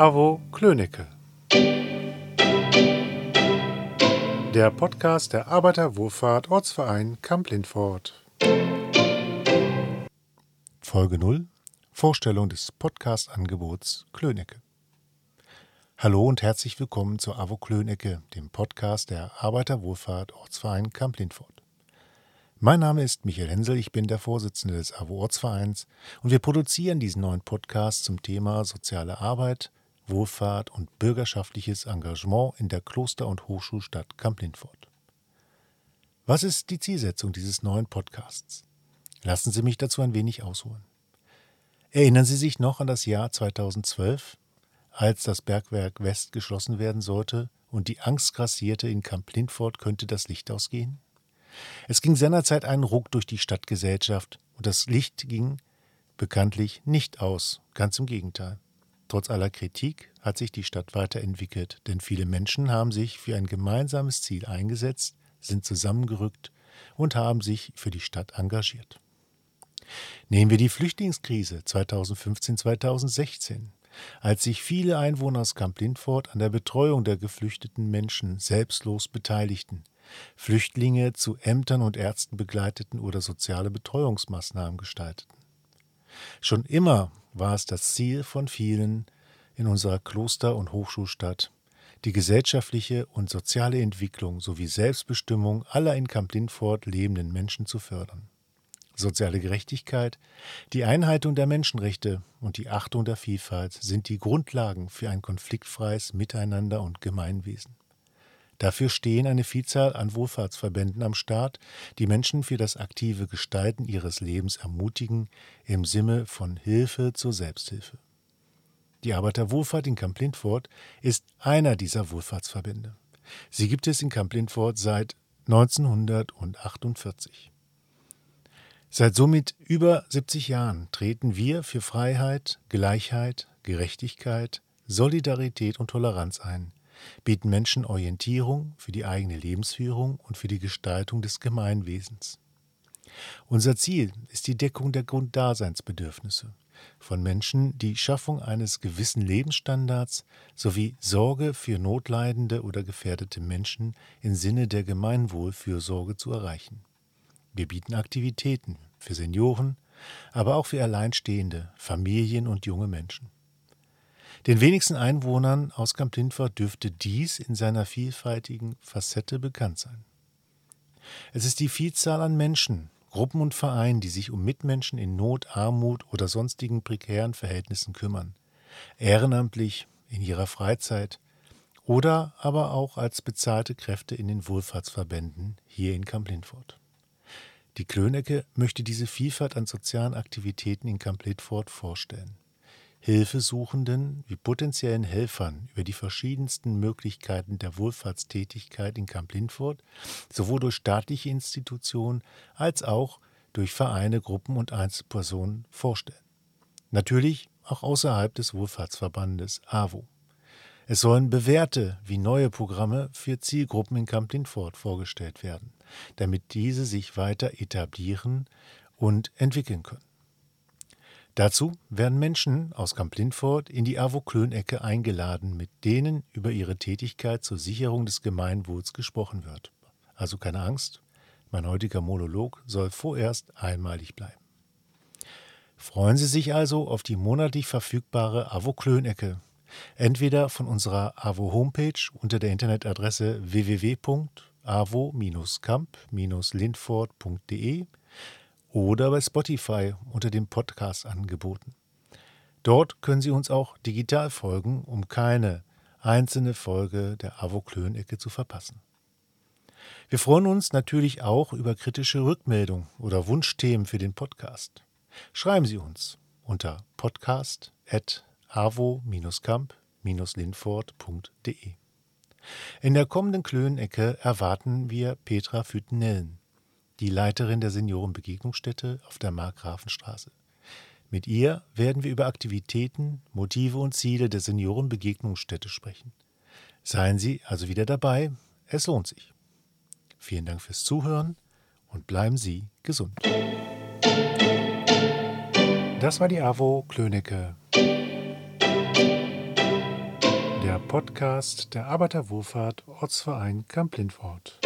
Avo Klönecke. Der Podcast der Arbeiterwohlfahrt Ortsverein Kamp-Lindfort. Folge 0 Vorstellung des Podcast-Angebots Klönecke. Hallo und herzlich willkommen zur AWO Klönecke, dem Podcast der Arbeiterwohlfahrt Ortsverein Kamp-Lindfort. Mein Name ist Michael Hensel, ich bin der Vorsitzende des AWO-Ortsvereins und wir produzieren diesen neuen Podcast zum Thema soziale Arbeit, Wohlfahrt und bürgerschaftliches Engagement in der Kloster- und Hochschulstadt Kamp-Lindfort. Was ist die Zielsetzung dieses neuen Podcasts? Lassen Sie mich dazu ein wenig ausholen. Erinnern Sie sich noch an das Jahr 2012, als das Bergwerk West geschlossen werden sollte und die Angst grassierte, in Kamp-Lindfort könnte das Licht ausgehen? Es ging seinerzeit ein Ruck durch die Stadtgesellschaft und das Licht ging bekanntlich nicht aus, ganz im Gegenteil. Trotz aller Kritik hat sich die Stadt weiterentwickelt, denn viele Menschen haben sich für ein gemeinsames Ziel eingesetzt, sind zusammengerückt und haben sich für die Stadt engagiert. Nehmen wir die Flüchtlingskrise 2015-2016, als sich viele Einwohner aus Camp Lindfort an der Betreuung der geflüchteten Menschen selbstlos beteiligten, Flüchtlinge zu Ämtern und Ärzten begleiteten oder soziale Betreuungsmaßnahmen gestalteten. Schon immer war es das Ziel von vielen in unserer Kloster- und Hochschulstadt, die gesellschaftliche und soziale Entwicklung sowie Selbstbestimmung aller in Kamp Lindfort lebenden Menschen zu fördern. Soziale Gerechtigkeit, die Einhaltung der Menschenrechte und die Achtung der Vielfalt sind die Grundlagen für ein konfliktfreies Miteinander und Gemeinwesen. Dafür stehen eine Vielzahl an Wohlfahrtsverbänden am Start, die Menschen für das aktive Gestalten ihres Lebens ermutigen, im Sinne von Hilfe zur Selbsthilfe. Die Arbeiterwohlfahrt in Kamp Lindfort ist einer dieser Wohlfahrtsverbände. Sie gibt es in Kamp Lindfort seit 1948. Seit somit über 70 Jahren treten wir für Freiheit, Gleichheit, Gerechtigkeit, Solidarität und Toleranz ein, bieten Menschen Orientierung für die eigene Lebensführung und für die Gestaltung des Gemeinwesens. Unser Ziel ist die Deckung der Grunddaseinsbedürfnisse von Menschen, die Schaffung eines gewissen Lebensstandards sowie Sorge für notleidende oder gefährdete Menschen im Sinne der Gemeinwohlfürsorge zu erreichen. Wir bieten Aktivitäten für Senioren, aber auch für Alleinstehende, Familien und junge Menschen. Den wenigsten Einwohnern aus Camp Lindfort dürfte dies in seiner vielfältigen Facette bekannt sein. Es ist die Vielzahl an Menschen, Gruppen und Vereinen, die sich um Mitmenschen in Not, Armut oder sonstigen prekären Verhältnissen kümmern, ehrenamtlich, in ihrer Freizeit oder aber auch als bezahlte Kräfte in den Wohlfahrtsverbänden hier in Camp Lindfort. Die Klönecke möchte diese Vielfalt an sozialen Aktivitäten in Camp Lindfort vorstellen. Hilfesuchenden wie potenziellen Helfern über die verschiedensten Möglichkeiten der Wohlfahrtstätigkeit in Camp Lindfort, sowohl durch staatliche Institutionen als auch durch Vereine, Gruppen und Einzelpersonen vorstellen. Natürlich auch außerhalb des Wohlfahrtsverbandes AWO. Es sollen bewährte wie neue Programme für Zielgruppen in Camp Lindfort vorgestellt werden, damit diese sich weiter etablieren und entwickeln können. Dazu werden Menschen aus Kamp Lindfort in die AWO-Klönecke eingeladen, mit denen über ihre Tätigkeit zur Sicherung des Gemeinwohls gesprochen wird. Also keine Angst, mein heutiger Monolog soll vorerst einmalig bleiben. Freuen Sie sich also auf die monatlich verfügbare AWO-Klönecke, entweder von unserer AWO-Homepage unter der Internetadresse www.avo-kamp-lindfort.de oder bei Spotify unter den Podcast-Angeboten. Dort können Sie uns auch digital folgen, um keine einzelne Folge der Avo-Klön-Ecke zu verpassen. Wir freuen uns natürlich auch über kritische Rückmeldungen oder Wunschthemen für den Podcast. Schreiben Sie uns unter podcast.avo-kamp-lindfort.de. In der kommenden Klönecke erwarten wir Petra Fütenellen die Leiterin der Seniorenbegegnungsstätte auf der Markgrafenstraße. Mit ihr werden wir über Aktivitäten, Motive und Ziele der Seniorenbegegnungsstätte sprechen. Seien Sie also wieder dabei, es lohnt sich. Vielen Dank fürs Zuhören und bleiben Sie gesund. Das war die AWO Klönecke. Podcast der Arbeiterwohlfahrt Ortsverein Kamp-Lindwort.